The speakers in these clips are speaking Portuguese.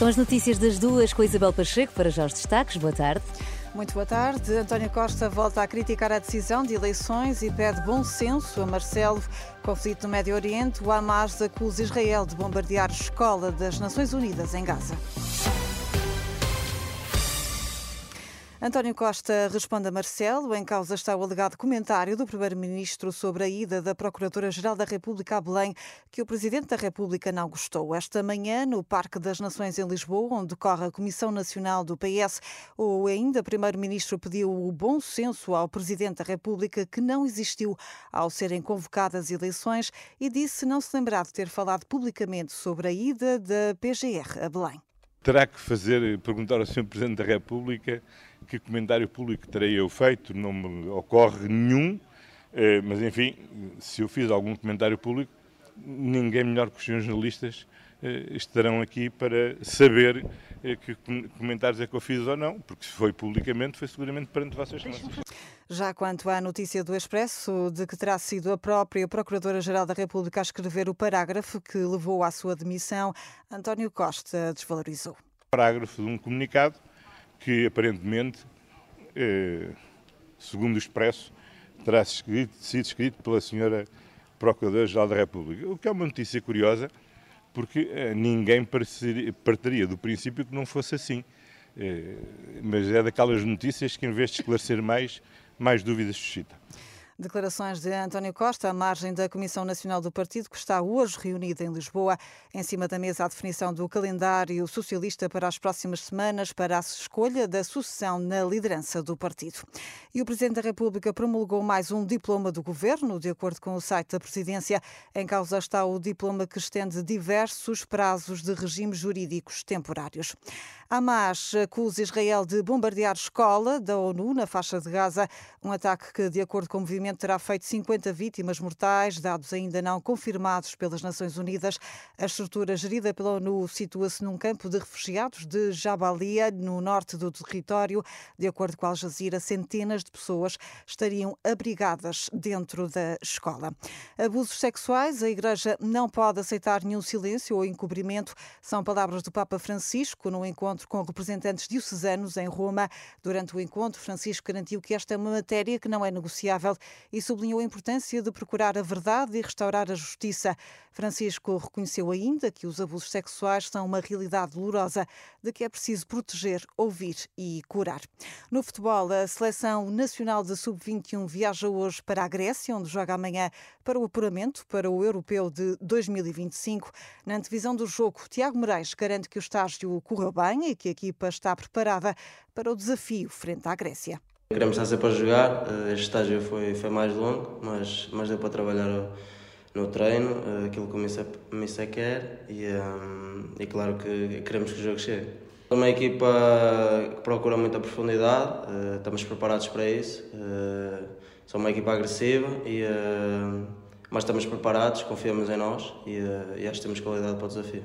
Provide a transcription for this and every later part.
São as notícias das duas com Isabel Pacheco para já os destaques. Boa tarde. Muito boa tarde. António Costa volta a criticar a decisão de eleições e pede bom senso a Marcelo. Conflito no Médio Oriente, o Hamas acusa Israel de bombardear escola das Nações Unidas em Gaza. António Costa responde a Marcelo. Em causa está o alegado comentário do Primeiro-Ministro sobre a ida da Procuradora-Geral da República a Belém, que o Presidente da República não gostou. Esta manhã, no Parque das Nações em Lisboa, onde decorre a Comissão Nacional do PS, o ainda Primeiro-Ministro pediu o bom senso ao Presidente da República, que não existiu ao serem convocadas eleições, e disse não se lembrar de ter falado publicamente sobre a ida da PGR a Belém. Terá que fazer, perguntar ao Sr. Presidente da República que comentário público terei eu feito, não me ocorre nenhum, eh, mas enfim, se eu fiz algum comentário público, ninguém melhor que os senhores jornalistas eh, estarão aqui para saber eh, que comentários é que eu fiz ou não, porque se foi publicamente, foi seguramente perante vossas excelências. Já quanto à notícia do Expresso de que terá sido a própria Procuradora-Geral da República a escrever o parágrafo que levou à sua demissão, António Costa desvalorizou. Parágrafo de um comunicado que aparentemente, eh, segundo o Expresso, terá sido escrito pela senhora Procuradora-Geral da República. O que é uma notícia curiosa, porque eh, ninguém partiria do princípio que não fosse assim. Eh, mas é daquelas notícias que, em vez de esclarecer mais, mais dúvidas suscita. Declarações de António Costa à margem da Comissão Nacional do Partido, que está hoje reunida em Lisboa. Em cima da mesa, a definição do calendário socialista para as próximas semanas, para a escolha da sucessão na liderança do partido. E o Presidente da República promulgou mais um diploma do governo, de acordo com o site da Presidência. Em causa está o diploma que estende diversos prazos de regimes jurídicos temporários. Hamas acusa Israel de bombardear escola da ONU na faixa de Gaza, um ataque que, de acordo com o movimento, terá feito 50 vítimas mortais, dados ainda não confirmados pelas Nações Unidas. A estrutura gerida pela ONU situa-se num campo de refugiados de Jabalia, no norte do território. De acordo com Al Jazeera, centenas de pessoas estariam abrigadas dentro da escola. Abusos sexuais, a Igreja não pode aceitar nenhum silêncio ou encobrimento, são palavras do Papa Francisco encontro encontro com representantes diocesanos em Roma. Durante o encontro, Francisco garantiu que esta é uma matéria que não é negociável e sublinhou a importância de procurar a verdade e restaurar a justiça. Francisco reconheceu ainda que os abusos sexuais são uma realidade dolorosa, de que é preciso proteger, ouvir e curar. No futebol, a Seleção Nacional de Sub-21 viaja hoje para a Grécia, onde joga amanhã para o apuramento para o Europeu de 2025. Na antevisão do jogo, Tiago Moraes garante que o estágio correu bem e que a equipa está preparada para o desafio frente à Grécia. Queremos estar sempre a jogar, eh, este estágio foi, foi mais longo, mas, mas deu para trabalhar no treino, eh, aquilo que o Missa quer e, um, e claro que queremos que o jogo chegue. É uma equipa que procura muita profundidade, uh, estamos preparados para isso. Sou uma equipa agressiva, e, mas estamos preparados, confiamos em nós e, e acho que temos qualidade para o desafio.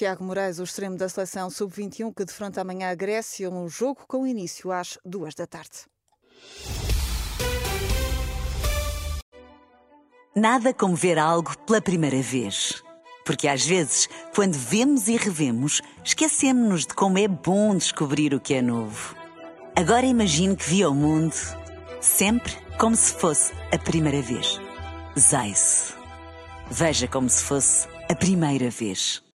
Tiago Moraes, o extremo da seleção sub-21, que defronta amanhã a Grécia, um jogo com início às duas da tarde. Nada como ver algo pela primeira vez. Porque às vezes, quando vemos e revemos, esquecemos-nos de como é bom descobrir o que é novo. Agora imagine que viu o mundo sempre como se fosse a primeira vez. Zais. Veja como se fosse a primeira vez.